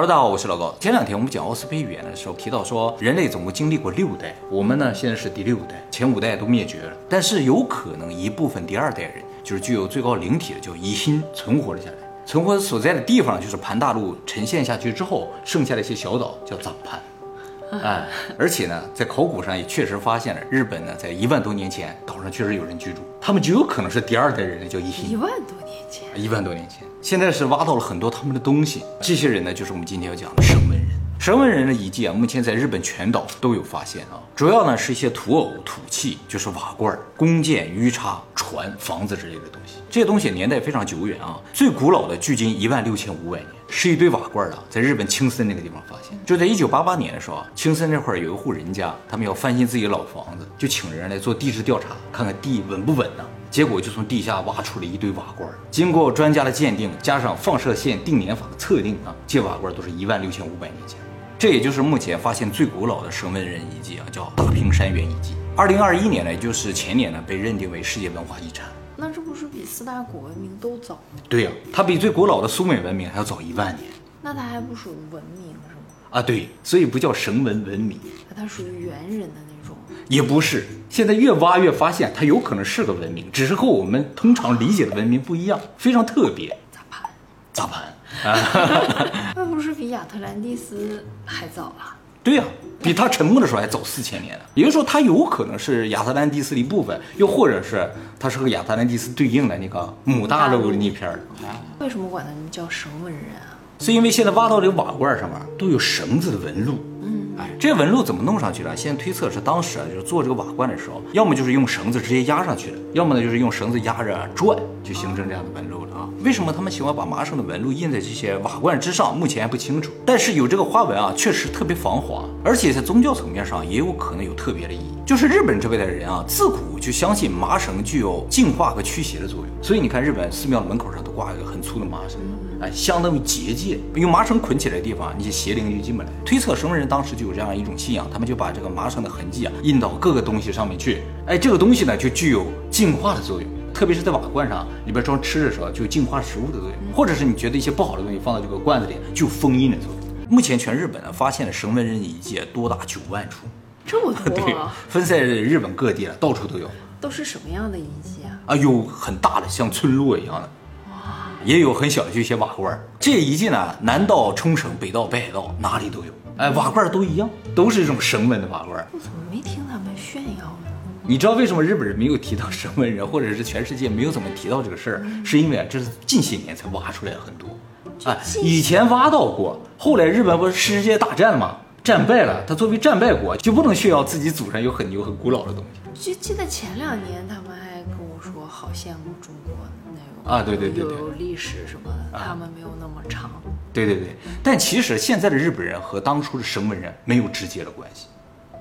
Hello，大家好，我是老高。前两天我们讲奥斯培语言的时候提到说，人类总共经历过六代，我们呢现在是第六代，前五代都灭绝了，但是有可能一部分第二代人，就是具有最高灵体的叫疑心存活了下来。存活所在的地方就是盘大陆沉陷下去之后剩下的一些小岛，叫藏盘。哎，而且呢，在考古上也确实发现了，日本呢在一万多年前岛上确实有人居住，他们就有可能是第二代人类，叫疑心。一万多年前，一万多年前，现在是挖到了很多他们的东西。这些人呢，就是我们今天要讲的绳文人。绳文人的遗迹啊，目前在日本全岛都有发现啊。主要呢是一些土偶、土器，就是瓦罐、弓箭、鱼叉、船、房子之类的东西。这些东西年代非常久远啊，最古老的距今一万六千五百年，是一堆瓦罐啊，在日本青森那个地方发现。就在一九八八年的时候啊，青森那块儿有一户人家，他们要翻新自己老房子，就请人来做地质调查，看看地稳不稳呢。结果就从地下挖出了一堆瓦罐，经过专家的鉴定，加上放射线定年法的测定啊，这瓦罐都是一万六千五百年前。这也就是目前发现最古老的绳文人遗迹啊，叫大平山原遗迹。二零二一年呢，也就是前年呢，被认定为世界文化遗产。那这不是四大古文明都早？对呀，它比最古老的苏美文明还要早一万年。那它还不属于文明是吗？啊，对，所以不叫神文文明，那它属于猿人的那种。也不是。现在越挖越发现，它有可能是个文明，只是和我们通常理解的文明不一样，非常特别。咋盘？咋盘？那不是比亚特兰蒂斯还早啊？对呀、比他沉没的时候还早四千年呢。也就是说，他有可能是亚特兰蒂斯的一部分，又或者是他是和亚特兰蒂斯对应的那个母大陆的那片儿啊。为什么管他们叫绳文人啊？是因为现在挖到这个瓦罐上面都有绳子的纹路。嗯，哎，这些纹路怎么弄上去的？现在推测是当时啊，就是做这个瓦罐的时候，要么就是用绳子直接压上去的，要么呢就是用绳子压着转，就形成这样的纹路了啊。为什么他们喜欢把麻绳的纹路印在这些瓦罐之上？目前还不清楚。但是有这个花纹啊，确实特别防滑，而且在宗教层面上也有可能有特别的意义。就是日本这边的人啊，自古就相信麻绳具有净化和驱邪的作用，所以你看日本寺庙的门口上都挂一个很粗的麻绳。哎，相当于结界，用麻绳捆起来的地方，那些邪灵就进不来。推测什么人当时就有这样一种信仰，他们就把这个麻绳的痕迹啊印到各个东西上面去。哎，这个东西呢就具有净化的作用，特别是在瓦罐上里边装吃的时候，就有净化食物的作用。或者是你觉得一些不好的东西放到这个罐子里，就有封印的作用。目前全日本呢发现了绳文人遗迹多达九万处，这么 对多，啊，分散在日本各地了，到处都有。都是什么样的遗迹啊？啊，有很大的像村落一样的，哇也有很小的，就一些瓦罐儿。这遗迹呢，南到冲绳，北到北海道，哪里都有。哎，瓦罐儿都一样，都是这种绳纹的瓦罐儿。我怎么没听他们？你知道为什么日本人没有提到神文人，或者是全世界没有怎么提到这个事儿？是因为啊，这是近些年才挖出来很多。啊，以前挖到过，后来日本不是世界大战嘛，战败了，他作为战败国就不能炫耀自己祖上有很牛很古老的东西。就记得前两年他们还跟我说，好羡慕中国那种啊对对对对有历史什么的，他们没有那么长。对对对，但其实现在的日本人和当初的神文人没有直接的关系。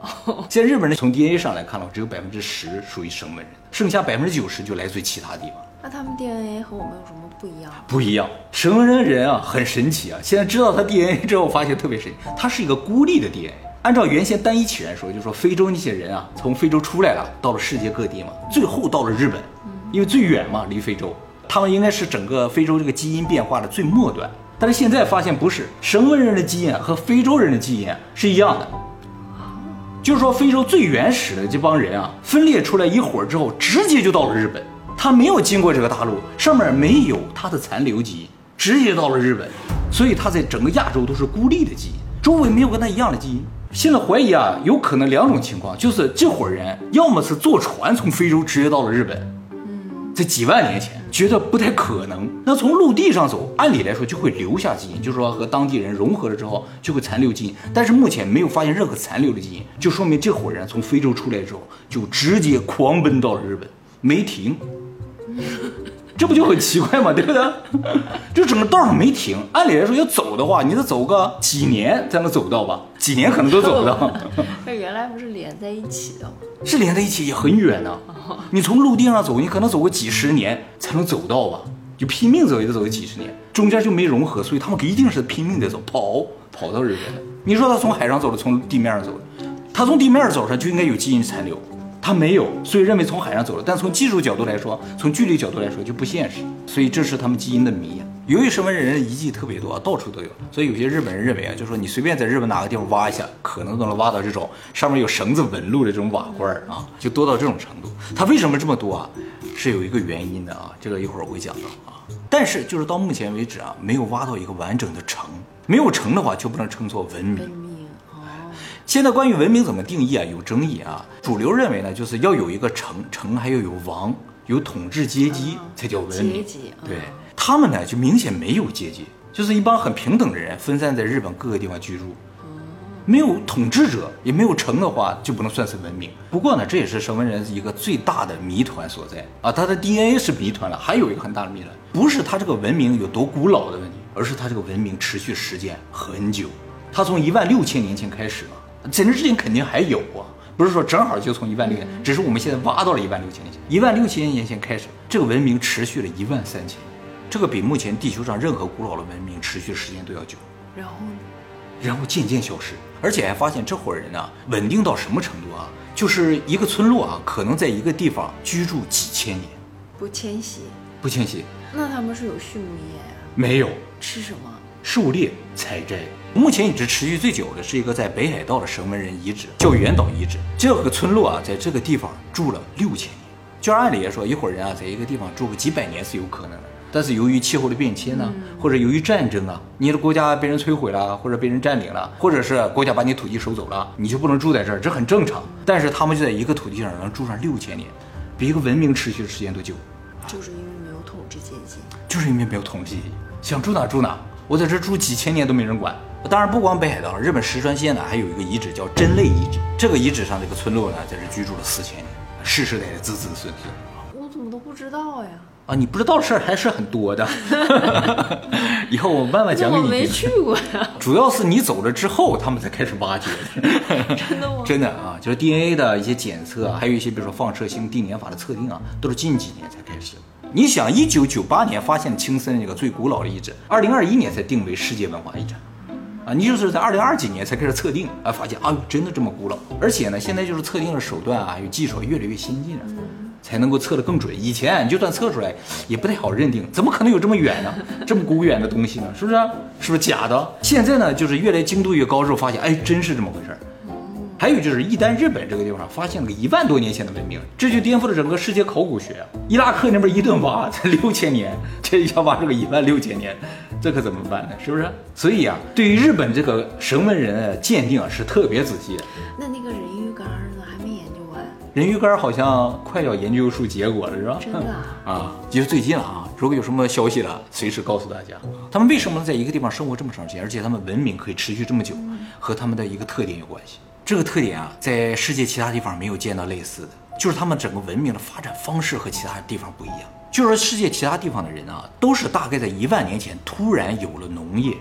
现在日本人从 DNA 上来看的话，只有百分之十属于绳文人，剩下百分之九十就来自于其他地方。那他们 DNA 和我们有什么不一样？不一样，绳文人人啊很神奇啊！现在知道他 DNA 之后，发现特别神奇，他是一个孤立的 DNA。按照原先单一起源说，就是说非洲那些人啊，从非洲出来了，到了世界各地嘛，最后到了日本，因为最远嘛，离非洲，他们应该是整个非洲这个基因变化的最末端。但是现在发现不是，绳文人的基因啊和非洲人的基因啊是一样的。就是说，非洲最原始的这帮人啊，分裂出来一伙儿之后，直接就到了日本。他没有经过这个大陆，上面没有他的残留基因，直接到了日本，所以他在整个亚洲都是孤立的基因，周围没有跟他一样的基因。现在怀疑啊，有可能两种情况，就是这伙人要么是坐船从非洲直接到了日本，在几万年前觉得不太可能。那从陆地上走，按理来说就会留下基因，就是说和当地人融合了之后就会残留基因。但是目前没有发现任何残留的基因，就说明这伙人从非洲出来之后就直接狂奔到了日本，没停。这不就很奇怪吗？对不对？就整个道上没停。按理来说要走的话，你得走个几年才能走到吧？几年可能都走不到。那原来不是连在一起的吗？是连在一起也很远呢、你从陆地上走，你可能走个几十年才能走到吧？就拼命走也得走个几十年，中间就没融合，所以他们一定是拼命的走，跑跑到日本的。你说他从海上走的，从地面上走的，他从地面上走上就应该有基因残留，他没有，所以认为从海上走了。但从技术角度来说，从距离角度来说就不现实，所以这是他们基因的谜。由于什么人遗迹特别多，到处都有，所以有些日本人认为啊，就说你随便在日本哪个地方挖一下，可能都能挖到这种上面有绳子纹路的这种瓦罐啊，就多到这种程度。它为什么这么多啊？是有一个原因的啊，这个一会儿我会讲到啊。但是就是到目前为止啊，没有挖到一个完整的城，没有城的话就不能称作文明。现在关于文明怎么定义啊，有争议啊。主流认为呢，就是要有一个城，城还要有王，有统治阶级才叫文明。阶级嗯对他们呢，就明显没有阶级，就是一帮很平等的人分散在日本各个地方居住。没有统治者，也没有城的话，就不能算是文明。不过呢，这也是绳文人一个最大的谜团所在啊。他的 DNA 是谜团了，还有一个很大的谜团，不是他这个文明有多古老的问题，而是他这个文明持续时间很久。他从一万六千年前开始嘛，在那之前肯定还有啊，不是说正好就从一万六千，只是我们现在挖到了一万六千年前，一万六千年前开始，这个文明持续了一万三千年，这个比目前地球上任何古老的文明持续时间都要久。然后呢？然后渐渐消失，而且还发现这伙人呢、稳定到什么程度啊？就是一个村落啊，可能在一个地方居住几千年，不迁徙，不迁徙，那他们是有畜牧业呀？没有吃什么？狩猎采摘。目前已知持续最久的是一个在北海道的绳文人遗址，叫原岛遗址。这个村落啊，在这个地方住了六千年。就按理来说，一伙人啊，在一个地方住个几百年是有可能的。但是由于气候的变迁呢，或者由于战争啊，你的国家被人摧毁了，或者被人占领了，或者是国家把你土地收走了，你就不能住在这儿，这很正常。但是他们就在一个土地上能住上六千年，比一个文明持续的时间都久。就是因为没有统治阶级。就是因为没有统治阶级，想住哪住哪。我在这住几千年都没人管。当然，不光北海道，日本石川县呢还有一个遗址叫真泪遗址。这个遗址上这个村落呢，在这居住了四千年，世世代代子子孙孙。我怎么都不知道呀？啊，你不知道的事儿还是很多的。以后我慢慢讲给我没你听。去过呀，主要是你走了之后，他们才开始挖掘的。真的吗？真的啊，就是 DNA 的一些检测啊，还有一些比如说放射性定年法的测定啊，都是近几年才开始。你想，一九九八年发现青森这个最古老的遗址，二零二一年才定为世界文化遗产。啊，你就是在二零二几年才开始测定，啊，发现啊，真的这么古老，而且呢，现在就是测定的手段啊，还有技术越来越先进了，才能够测得更准。以前你就算测出来，也不太好认定，怎么可能有这么远呢？这么古远的东西呢？是不是？是不是假的？现在呢，就是越来精度越高之后，发现哎，真是这么回事儿。还有就是，一旦日本这个地方发现了个一万多年前的文明，这就颠覆了整个世界考古学啊！伊拉克那边一顿挖，才六千年，这一下挖出个一万六千年，这可怎么办呢？是不是？所以啊，对于日本这个神文人的鉴定啊，是特别仔细的。那那个人鱼干呢？还没研究完？人鱼干好像快要研究出结果了，是吧？真的啊？啊，就是最近啊！如果有什么消息了，随时告诉大家。他们为什么能在一个地方生活这么长时间，而且他们文明可以持续这么久，和他们的一个特点有关系。这个特点啊，在世界其他地方没有见到类似的，就是他们整个文明的发展方式和其他地方不一样。就是说，世界其他地方的人啊，都是大概在一万年前突然有了农业，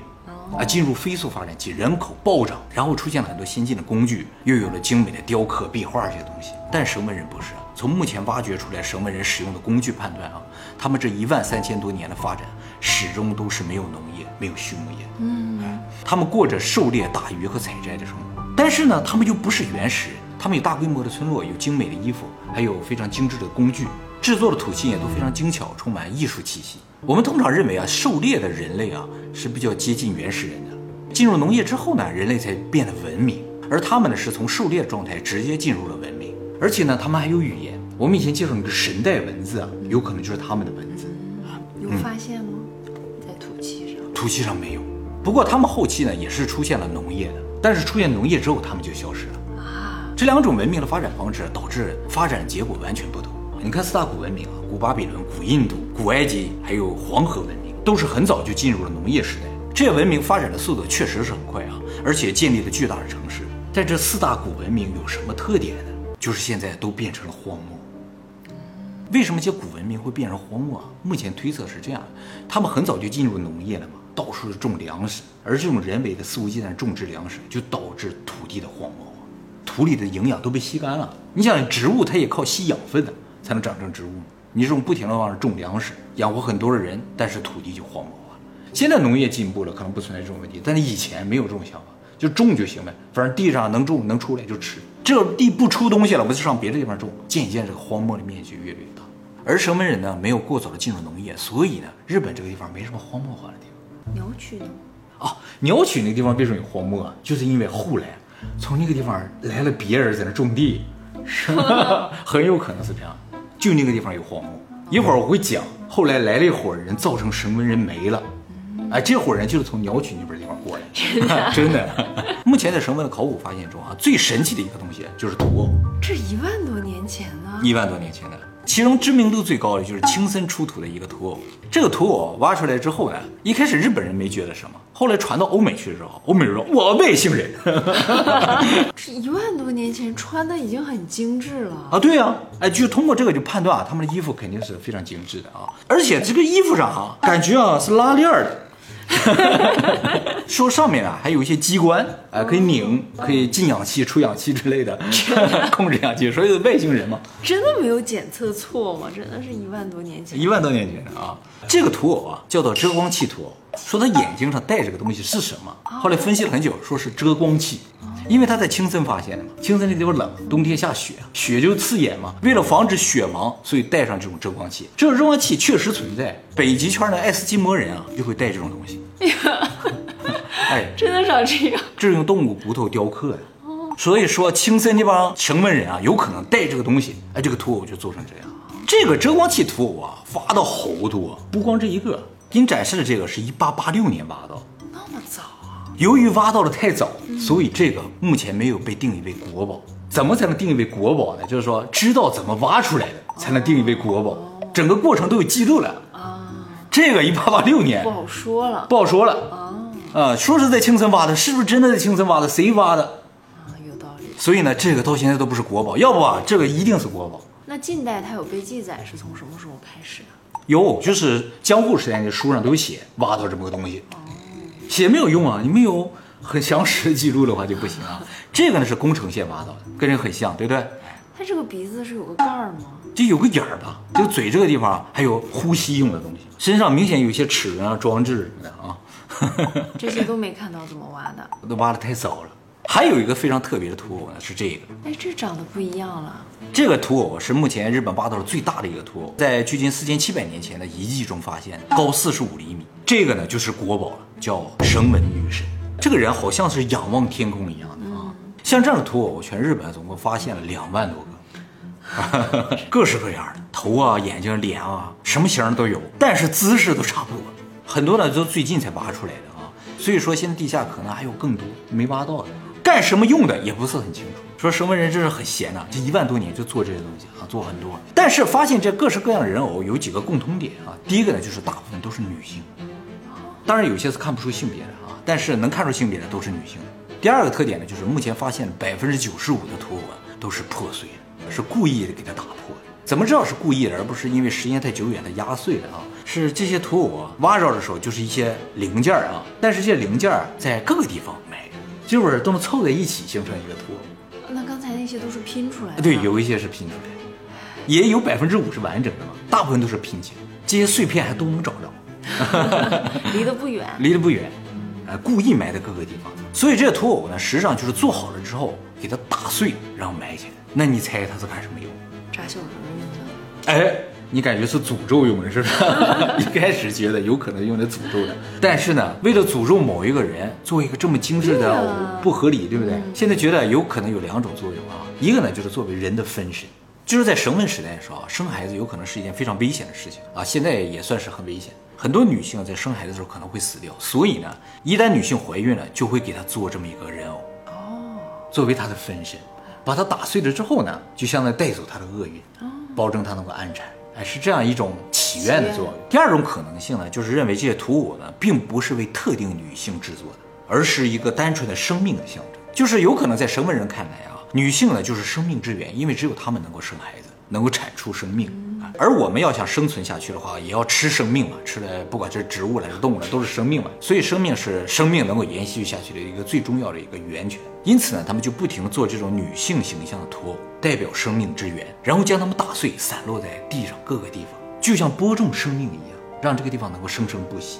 啊，进入飞速发展期，人口暴涨，然后出现了很多先进的工具，又有了精美的雕刻、壁画这些东西。但绳文人不是啊，从目前挖掘出来绳文人使用的工具判断啊，他们这一万三千多年的发展，始终都是没有农业、没有畜牧业。嗯，他们过着狩猎、打鱼和采摘的生活。但是呢，他们又不是原始人，他们有大规模的村落，有精美的衣服，还有非常精致的工具，制作的土器也都非常精巧，充满艺术气息。我们通常认为啊，狩猎的人类啊是比较接近原始人的。进入农业之后呢，人类才变得文明，而他们呢是从狩猎状态直接进入了文明，而且呢，他们还有语言。我们以前介绍那个神代文字啊，有可能就是他们的文字。有发现吗？在土器上。土器上没有。不过他们后期呢也是出现了农业的，但是出现农业之后，他们就消失了。啊，这两种文明的发展方式导致发展结果完全不同。你看四大古文明啊，古巴比伦、古印度、古埃及，还有黄河文明，都是很早就进入了农业时代。这些文明发展的速度确实是很快啊，而且建立了巨大的城市。但这四大古文明有什么特点呢？就是现在都变成了荒漠。为什么这些古文明会变成荒漠啊？目前推测是这样：他们很早就进入农业了嘛，到处是种粮食，而这种人为的肆无忌惮种植粮食，就导致土地的荒漠化，土里的营养都被吸干了。你想，植物它也靠吸养分的才能长成植物。你这种不停的往上种粮食，养活很多的人，但是土地就荒漠化了。现在农业进步了，可能不存在这种问题，但是以前没有这种想法，就种就行呗，反正地上能种能出来就吃。这地不出东西了，我就上别的地方种，渐渐这个荒漠的面积越来越大。而绳门人呢没有过早的进入农业，所以呢，日本这个地方没什么荒漠化的地。鸟取呢？哦，鸟取那个地方为什么有荒漠啊？就是因为后来从那个地方来了别人在那种地，很有可能是这样。就那个地方有荒漠。一会儿我会讲，后来来了一伙人，造成神文人没了。哎，这伙人就是从鸟取那边地方过来的，真的。目前在绳文的考古发现中啊，最神奇的一个东西就是土偶，这一万多年前呢？一万多年前的。其中知名度最高的就是青森出土的一个土偶。这个土偶挖出来之后呢，一开始日本人没觉得什么，后来传到欧美去之后，欧美人说我外星人这一万多年前穿的已经很精致了。啊，对呀、哎，就通过这个就判断啊，他们的衣服肯定是非常精致的啊，而且这个衣服上啊，感觉啊是拉链儿的。说上面啊还有一些机关，啊，可以拧，可以进氧气、出氧气之类的，控制氧气，所以是外星人嘛。真的没有检测错吗？真的是一万多年前。一万多年前的啊，这个土偶啊叫做遮光器土偶，说他眼睛上戴这个东西是什么？后来分析了很久，说是遮光器，因为他在青森发现的嘛。青森那地方冷，冬天下雪，雪就刺眼嘛。为了防止雪盲，所以带上这种遮光器。这种遮光器确实存在，北极圈的爱斯基摩人啊就会带这种东西。哎，真的长这样？这是用动物骨头雕刻的。所以说，青森那帮城门人啊，有可能带这个东西，哎，这个土偶就做成这样。这个遮光器土偶啊，挖到好多，不光这一个。给你展示的这个是一八八六年挖到，那么早啊？由于挖到的太早，所以这个目前没有被定义为国宝。怎么才能定义为国宝呢？就是说，知道怎么挖出来的，才能定义为国宝。整个过程都有记录了。啊，这个一八八六年不好说了。不好说了啊啊，说是在青森挖的，是不是真的在青森挖的？谁挖的？啊，有道理。所以呢，这个到现在都不是国宝，要不啊，这个一定是国宝。那近代它有被记载是从什么时候开始的？有，就是江户时代的书上都有写，挖到这么个东西，写没有用啊，你没有很详实的记录的话就不行啊。这个呢是工程线挖到的，跟人很像，对不对？它这个鼻子是有个盖儿吗？就有个眼儿吧，就嘴这个地方还有呼吸用的东西，身上明显有一些齿轮啊、装置什么的啊，这些都没看到怎么挖的。都挖的太早了。还有一个非常特别的土偶呢，是这个。哎，这长得不一样了。这个土偶是目前日本挖到的最大的一个土偶，在距今四千七百年前的遗迹中发现的，高四十五厘米。这个呢就是国宝了，叫绳门女神。这个人好像是仰望天空一样的啊。像这样的土偶，全日本总共发现了两万多个，各式各样的头啊、眼睛、脸啊，什么型都有，但是姿势都差不多。很多呢都最近才挖出来的啊，所以说现在地下可能还有更多没挖到的。干什么用的也不是很清楚。说绳门人真是很闲呐、这一万多年就做这些东西啊，做很多。但是发现这各式各样的人偶有几个共通点啊，第一个呢就是大部分都是女性，当然有些是看不出性别的啊，但是能看出性别的都是女性。第二个特点呢就是目前发现百分之九十五的图偶啊都是破碎的，是故意的给它打破的。怎么知道是故意的，而不是因为时间太久远它压碎了啊？是这些图偶啊挖着的时候就是一些零件儿啊，但是这些零件儿在各个地方埋着，就是都能凑在一起形成一个图偶。那刚才那些都是拼出来的。对，有一些是拼出来的，也有百分之五是完整的嘛，大部分都是拼起来，这些碎片还都能找着，离得不远。离得不远，呃，故意埋在各个地方。所以这个土偶呢，实际上就是做好了之后给它打碎，然后埋起来。那你猜它是干什么用？扎小人用的。哎，你感觉是诅咒用的，是不是？一开始觉得有可能用来诅咒的，但是呢，为了诅咒某一个人，做一个这么精致的不合理，对不对？现在觉得有可能有两种作用啊，一个呢就是作为人的分身，就是在绳文时代的时候啊，生孩子有可能是一件非常危险的事情啊，现在也算是很危险。很多女性在生孩子的时候可能会死掉，所以呢，一旦女性怀孕了，就会给她做这么一个人偶哦，作为她的分身，把她打碎了之后呢，就相当于带走她的厄运哦，保证她能够安产。哎，是这样一种祈愿的作用。第二种可能性呢，就是认为这些土偶呢，并不是为特定女性制作的，而是一个单纯的生命的象征。就是有可能在绳文人看来啊，女性呢就是生命之源，因为只有她们能够生孩子，能够产出生命。啊而我们要想生存下去的话，也要吃生命嘛，吃的不管是植物还是动物了，都是生命嘛。所以生命是生命能够延续下去的一个最重要的一个源泉。因此呢，他们就不停地做这种女性形象的图偶，代表生命之源，然后将它们打碎，散落在地上各个地方，就像播种生命一样，让这个地方能够生生不息，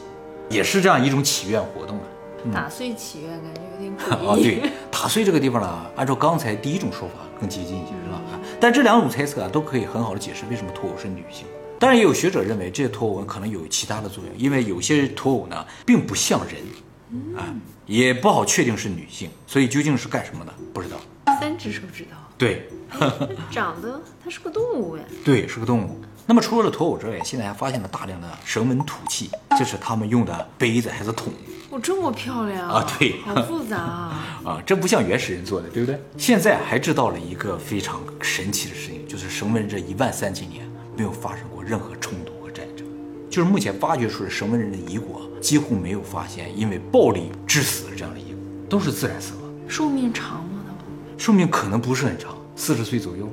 也是这样一种祈愿活动啊。打碎祈愿，感觉有点啊，诡异。对，打碎这个地方呢，按照刚才第一种说法更接近一些，是吧？啊但这两种猜测啊，都可以很好的解释为什么脱偶是女性。当然，也有学者认为这些脱偶文可能有其他的作用，因为有些脱偶呢并不像人，啊，也不好确定是女性，所以究竟是干什么的不知道。三只手指头，对，长得它是个动物呀。对，是个动物。那么除了脱偶之外，现在还发现了大量的绳纹土器，这是他们用的杯子还是桶哦，这么漂亮啊对好复杂啊。啊？这不像原始人做的，对不对？现在还知道了一个非常神奇的事情，就是绳纹人这一万三千年没有发生过任何冲突和战争，就是目前发掘出的绳文人的遗骨啊，几乎没有发现因为暴力致死的这样的遗骨，都是自然死亡。寿命长吗？它们？寿命可能不是很长，四十岁左右。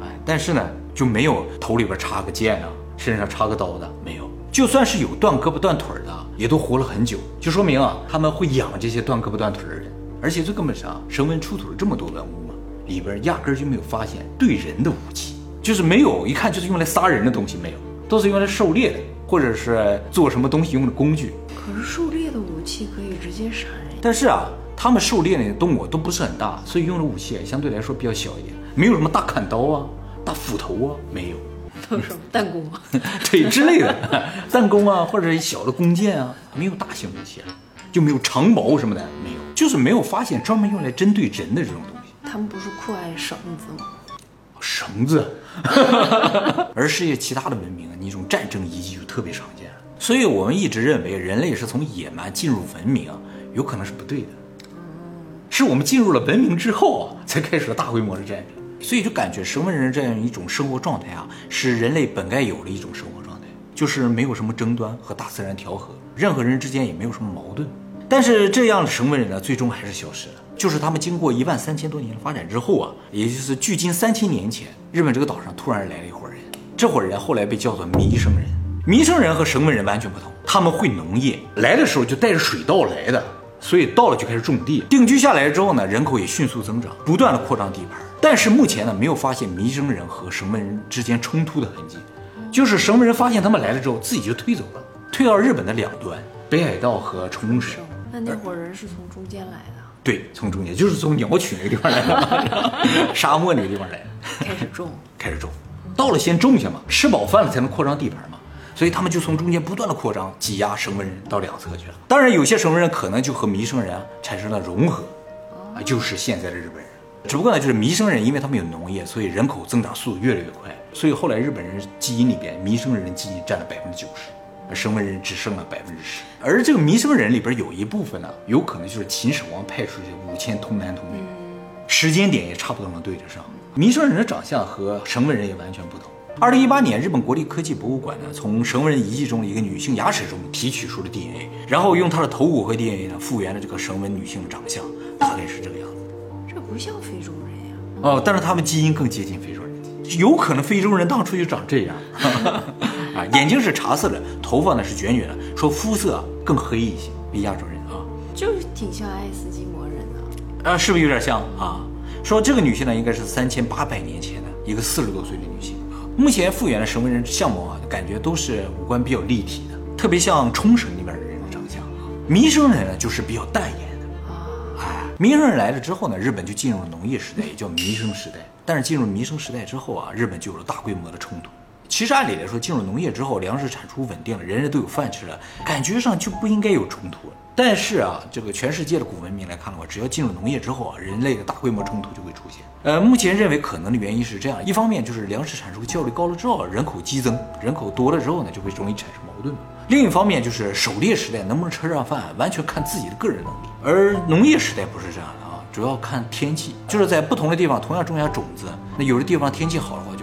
哎，但是呢，就没有头里边插个剑啊，身上插个刀的，没有。就算是有断胳膊断腿的，也都活了很久，就说明啊，他们会养这些断胳膊断腿儿的人。而且最根本上，绳文出土了这么多文物嘛，里边压根儿就没有发现对人的武器，就是没有一看就是用来杀人的东西，没有，都是用来狩猎的，或者是做什么东西用的工具。可是狩猎的武器可以直接杀人。但是啊，他们狩猎那些动物都不是很大，所以用的武器相对来说比较小一点，没有什么大砍刀啊、大斧头啊，没有。弹弓啊？对之类的，弹弓啊，或者小的弓箭啊，没有大型武器，啊，就没有长矛什么的，没有，就是没有发现专门用来针对人的这种东西。他们不是酷爱绳子吗？绳子，而世界其他的文明啊，那种战争遗迹就特别常见。所以我们一直认为人类是从野蛮进入文明，有可能是不对的。是我们进入了文明之后啊，才开始了大规模的战争。所以就感觉绳文人这样一种生活状态啊，是人类本该有的一种生活状态，就是没有什么争端和大自然调和，任何人之间也没有什么矛盾。但是这样的绳文人呢，最终还是消失了。就是他们经过一万三千多年的发展之后啊，也就是距今三千年前，日本这个岛上突然来了一伙人，这伙人后来被叫做弥生人。弥生人和绳文人完全不同，他们会农业，来的时候就带着水稻来的，所以到了就开始种地。定居下来之后呢，人口也迅速增长，不断的扩张地盘。但是目前呢，没有发现弥生人和绳纹人之间冲突的痕迹，就是绳纹人发现他们来了之后，自己就退走了，退到日本的两端，北海道和冲绳。那那伙人是从中间来的，对，从中间就是从鸟取那个地方来的，沙漠那个地方来的，开始种。开始种，到了先种下嘛，吃饱饭了才能扩张地盘嘛，所以他们就从中间不断的扩张，挤压绳纹人到两侧去了。当然，有些绳纹人可能就和弥生人啊产生了融合，啊，就是现在的日本人。只不过呢，就是弥生人，因为他们有农业，所以人口增长速度越来越快，所以后来日本人基因里边弥生人的基因占了百分之九十，而绳纹人只剩了百分之十。而这个弥生人里边有一部分呢，有可能就是秦始皇派出去的五千童男童女，时间点也差不多能对得上。弥生人的长相和绳纹人也完全不同。二零一八年，日本国立科技博物馆呢，从绳文遗迹中的一个女性牙齿中提取出了 DNA，然后用她的头骨和 DNA 呢，复原了这个绳文女性的长相，大概是这个样子。这不像非洲人呀。哦，但是他们基因更接近非洲人，有可能非洲人当初就长这样，啊，眼睛是茶色的，头发呢是卷卷的，说肤色更黑一些，比亚洲人啊，就是挺像爱斯基摩人的。啊，是不是有点像啊？说这个女性呢，应该是三千八百年前的一个四十多岁的女性啊。目前复原的神文人相貌啊，感觉都是五官比较立体的，特别像冲绳那边的人的长相啊。弥生人呢，就是比较淡颜的。哎，弥生人来了之后呢，日本就进入了农业时代，也叫弥生时代。但是进入弥生时代之后啊，日本就有了大规模的冲突。其实按理来说，进入农业之后，粮食产出稳定了，人人都有饭吃了，感觉上就不应该有冲突。但是啊，这个全世界的古文明来看的话，只要进入农业之后啊，人类的大规模冲突就会出现。呃，目前认为可能的原因是这样：一方面就是粮食产出效率高了之后，人口激增，人口多了之后呢，就会容易产生矛盾嘛。另一方面就是狩猎时代能不能吃上饭，完全看自己的个人能力，而农业时代不是这样的啊，主要看天气。就是在不同的地方同样种下种子，那有的地方天气好的话，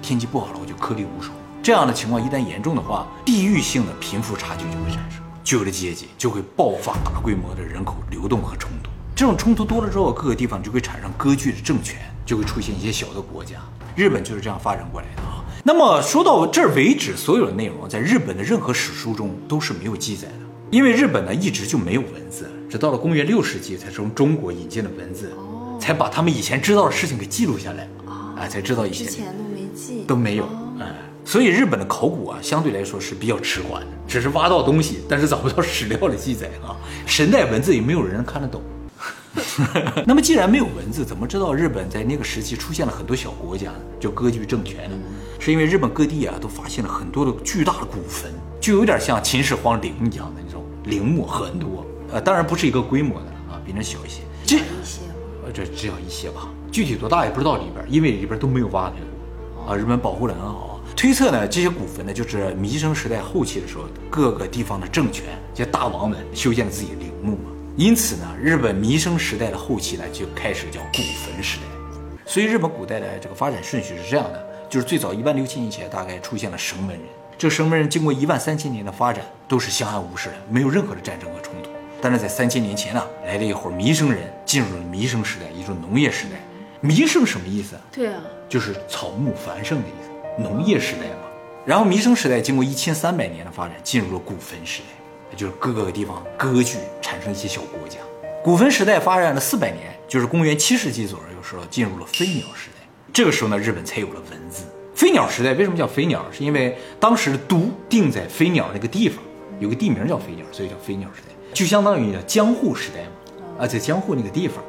天气不好了，我，就颗粒无收。这样的情况一旦严重的话，地域性的贫富差距就会产生，就有的阶级就会爆发大规模的人口流动和冲突。这种冲突多了之后，各个地方就会产生割据的政权，就会出现一些小的国家。日本就是这样发展过来的啊。那么说到这儿为止，所有的内容在日本的任何史书中都是没有记载的，因为日本呢一直就没有文字，直到了公元六世纪才从中国引进了文字，才把他们以前知道的事情给记录下来，啊，才知道一些之前都没记，都没有，哎，所以日本的考古啊，相对来说是比较迟缓的，只是挖到东西，但是找不到史料的记载啊，神代文字也没有人看得懂。那么既然没有文字，怎么知道日本在那个时期出现了很多小国家呢？就割据政权呢？是因为日本各地啊都发现了很多的巨大的古坟，就有点像秦始皇陵一样的那种陵墓很多。呃，当然不是一个规模的啊，比那小一些。这一些吗呃，这只有一些吧，具体多大也不知道里边，因为里边都没有挖开过啊。日本保护的很好。推测呢，这些古坟呢，就是弥生时代后期的时候，各个地方的政权，这些大王们修建了自己的陵墓嘛。因此呢，日本弥生时代的后期呢，就开始叫古坟时代。所以日本古代的这个发展顺序是这样的，就是最早一万六千年前大概出现了绳文人，这绳文人经过一万三千年的发展，都是相安无事的，没有任何的战争和冲突。但是在三千年前呢，来了一伙弥生人，进入了弥生时代，一种农业时代。弥生什么意思啊？对啊，就是草木繁盛的意思，农业时代嘛。然后弥生时代经过一千三百年的发展，进入了古坟时代，就是各个地方割据，产生一些小国家。古坟时代发展了四百年，就是公元七世纪左右的时候，进入了飞鸟时代。这个时候呢，日本才有了文字。飞鸟时代为什么叫飞鸟？是因为当时都定在飞鸟那个地方，有个地名叫飞鸟，所以叫飞鸟时代，就相当于叫江户时代嘛。啊，在江户那个地方，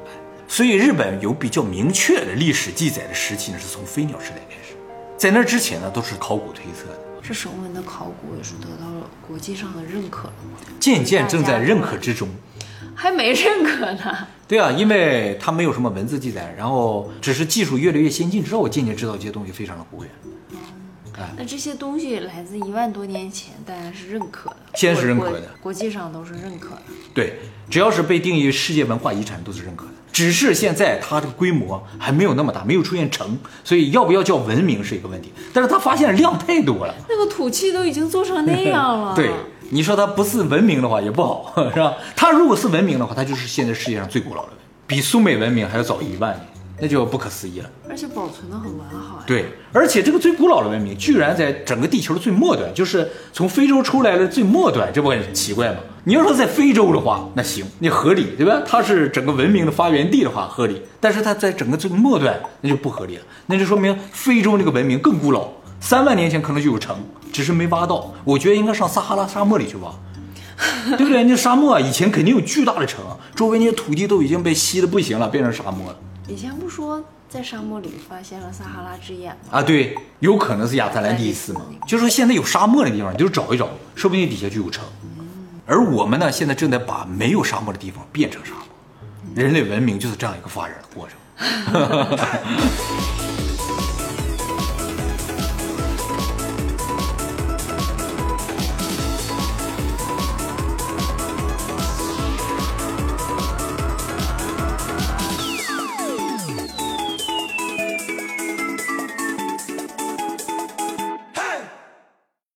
所以日本有比较明确的历史记载的时期呢，是从飞鸟时代开始。在那之前呢，都是考古推测的，这绳文的考古也是得到了国际上的认可了吗？渐渐正在认可之中。还没认可呢。对啊，因为它没有什么文字记载，然后只是技术越来越先进之后，我渐渐知道这些东西非常的古远。那这些东西来自一万多年前，当然是认可的，先是认可的国国际上都是认可的。对，只要是被定义世界文化遗产，都是认可的。只是现在它这个规模还没有那么大，没有出现城，所以要不要叫文明是一个问题。但是它发现量太多了，那个土器都已经做成那样了，对，你说它不是文明的话也不好，是吧？它如果是文明的话，它就是现在世界上最古老的文明，比苏美文明还要早一万年，那就不可思议了。而且保存的很完好呀。对，而且这个最古老的文明居然在整个地球的最末端，就是从非洲出来的最末端，这不很奇怪吗？你要说在非洲的话，那行，那合理，对吧？它是整个文明的发源地的话，合理。但是它在整个这个末端，那就不合理了，那就说明非洲这个文明更古老，三万年前可能就有城，只是没挖到。我觉得应该上撒哈拉沙漠里去挖。对不对？那沙漠啊，以前肯定有巨大的城啊，周围那些土地都已经被吸的不行了，变成沙漠了。以前不说在沙漠里发现了撒哈拉之眼吗？啊，对，有可能是亚特兰蒂斯嘛，就说现在有沙漠的地方，你就找一找，说不定底下就有城。而我们呢，现在正在把没有沙漠的地方变成沙漠，人类文明就是这样一个发展的过程。